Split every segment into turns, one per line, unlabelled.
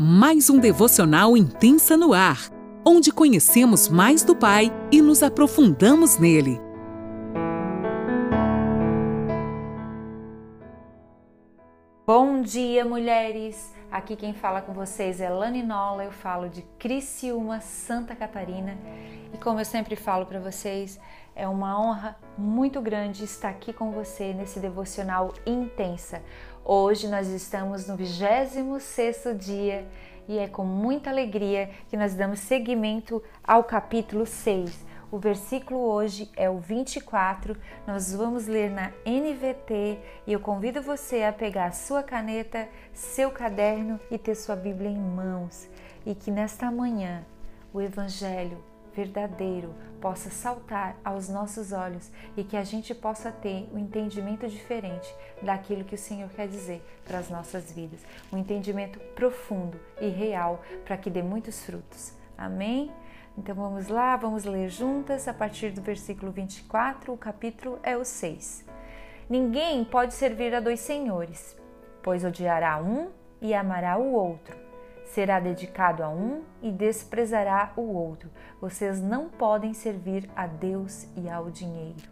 mais um devocional intensa no ar, onde conhecemos mais do Pai e nos aprofundamos nele.
Bom dia, mulheres! Aqui quem fala com vocês é Lani Nola, eu falo de Criciúma, Santa Catarina. E como eu sempre falo para vocês, é uma honra muito grande estar aqui com você nesse devocional intensa. Hoje nós estamos no 26º dia e é com muita alegria que nós damos seguimento ao capítulo 6. O versículo hoje é o 24. Nós vamos ler na NVT e eu convido você a pegar sua caneta, seu caderno e ter sua Bíblia em mãos. E que nesta manhã o Evangelho verdadeiro possa saltar aos nossos olhos e que a gente possa ter um entendimento diferente daquilo que o Senhor quer dizer para as nossas vidas, um entendimento profundo e real para que dê muitos frutos. Amém? Então vamos lá, vamos ler juntas a partir do versículo 24, o capítulo é o 6. Ninguém pode servir a dois senhores, pois odiará um e amará o outro será dedicado a um e desprezará o outro. Vocês não podem servir a Deus e ao dinheiro.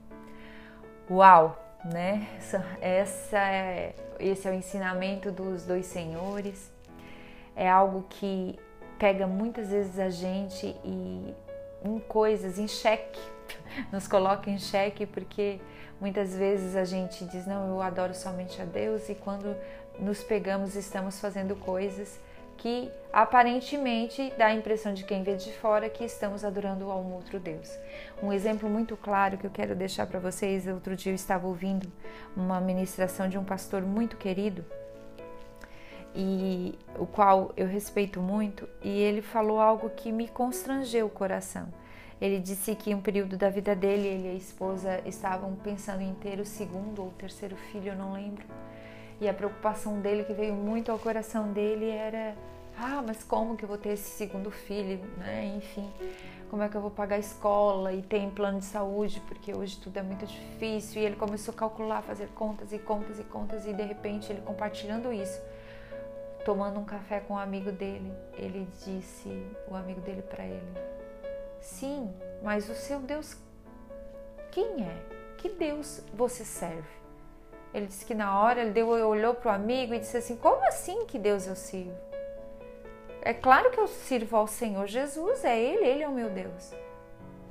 Uau, né? Essa, é, esse é o ensinamento dos dois senhores. É algo que pega muitas vezes a gente e em coisas, em xeque, nos coloca em xeque porque muitas vezes a gente diz não, eu adoro somente a Deus e quando nos pegamos estamos fazendo coisas que aparentemente dá a impressão de quem vê de fora que estamos adorando a um outro Deus. Um exemplo muito claro que eu quero deixar para vocês, outro dia eu estava ouvindo uma ministração de um pastor muito querido e o qual eu respeito muito, e ele falou algo que me constrangeu o coração. Ele disse que em um período da vida dele, ele e a esposa estavam pensando em ter o segundo ou terceiro filho, eu não lembro. E a preocupação dele, que veio muito ao coração dele, era: ah, mas como que eu vou ter esse segundo filho, né? Enfim, como é que eu vou pagar a escola e tem plano de saúde, porque hoje tudo é muito difícil. E ele começou a calcular, fazer contas e contas e contas, e de repente ele compartilhando isso, tomando um café com um amigo dele, ele disse, o amigo dele para ele: Sim, mas o seu Deus, quem é? Que Deus você serve? Ele disse que na hora ele deu, olhou para o amigo e disse assim: Como assim que Deus eu sirvo? É claro que eu sirvo ao Senhor Jesus, é Ele, Ele é o meu Deus.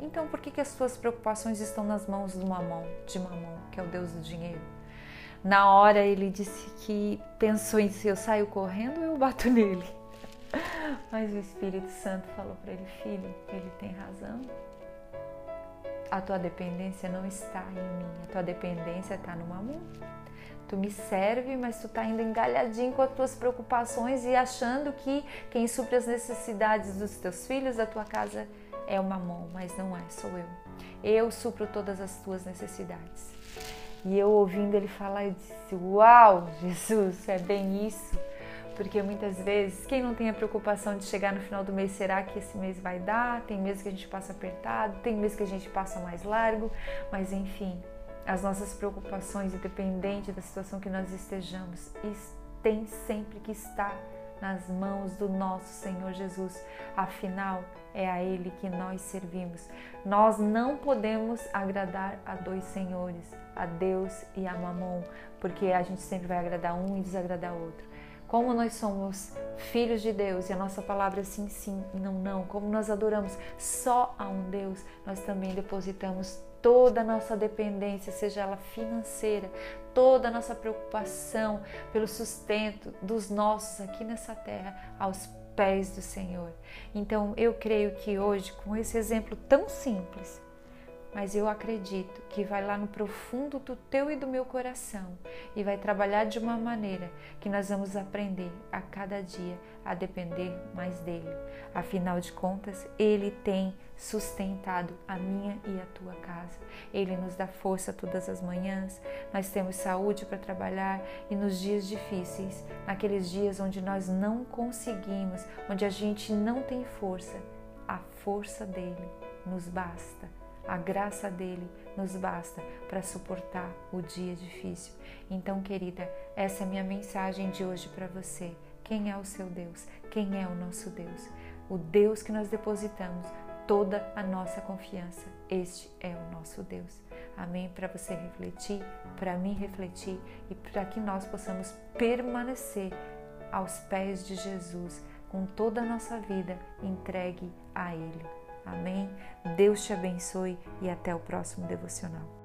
Então por que, que as suas preocupações estão nas mãos de Mamão, de Mamão, que é o Deus do dinheiro? Na hora ele disse que pensou em se eu saio correndo ou eu bato nele. Mas o Espírito Santo falou para ele, filho, ele tem razão. A tua dependência não está em mim, a tua dependência está no mamão. Tu me serve, mas tu está ainda engalhadinho com as tuas preocupações e achando que quem supre as necessidades dos teus filhos, da tua casa, é o mamão, mas não é, sou eu. Eu supro todas as tuas necessidades. E eu ouvindo ele falar, eu disse: Uau, Jesus, é bem isso porque muitas vezes quem não tem a preocupação de chegar no final do mês, será que esse mês vai dar? Tem meses que a gente passa apertado, tem meses que a gente passa mais largo, mas enfim, as nossas preocupações, independente da situação que nós estejamos, tem sempre que estar nas mãos do nosso Senhor Jesus. Afinal, é a Ele que nós servimos. Nós não podemos agradar a dois senhores, a Deus e a Mamon, porque a gente sempre vai agradar um e desagradar outro. Como nós somos filhos de Deus e a nossa palavra é sim, sim, não, não. Como nós adoramos só a um Deus, nós também depositamos toda a nossa dependência, seja ela financeira, toda a nossa preocupação pelo sustento dos nossos aqui nessa terra aos pés do Senhor. Então eu creio que hoje, com esse exemplo tão simples, mas eu acredito que vai lá no profundo do teu e do meu coração e vai trabalhar de uma maneira que nós vamos aprender a cada dia a depender mais dele. Afinal de contas, ele tem sustentado a minha e a tua casa. Ele nos dá força todas as manhãs, nós temos saúde para trabalhar e nos dias difíceis, naqueles dias onde nós não conseguimos, onde a gente não tem força, a força dele nos basta a graça dele nos basta para suportar o dia difícil. Então, querida, essa é a minha mensagem de hoje para você. Quem é o seu Deus? Quem é o nosso Deus? O Deus que nós depositamos toda a nossa confiança. Este é o nosso Deus. Amém? Para você refletir, para mim refletir e para que nós possamos permanecer aos pés de Jesus com toda a nossa vida entregue a Ele. Amém? Deus te abençoe e até o próximo devocional.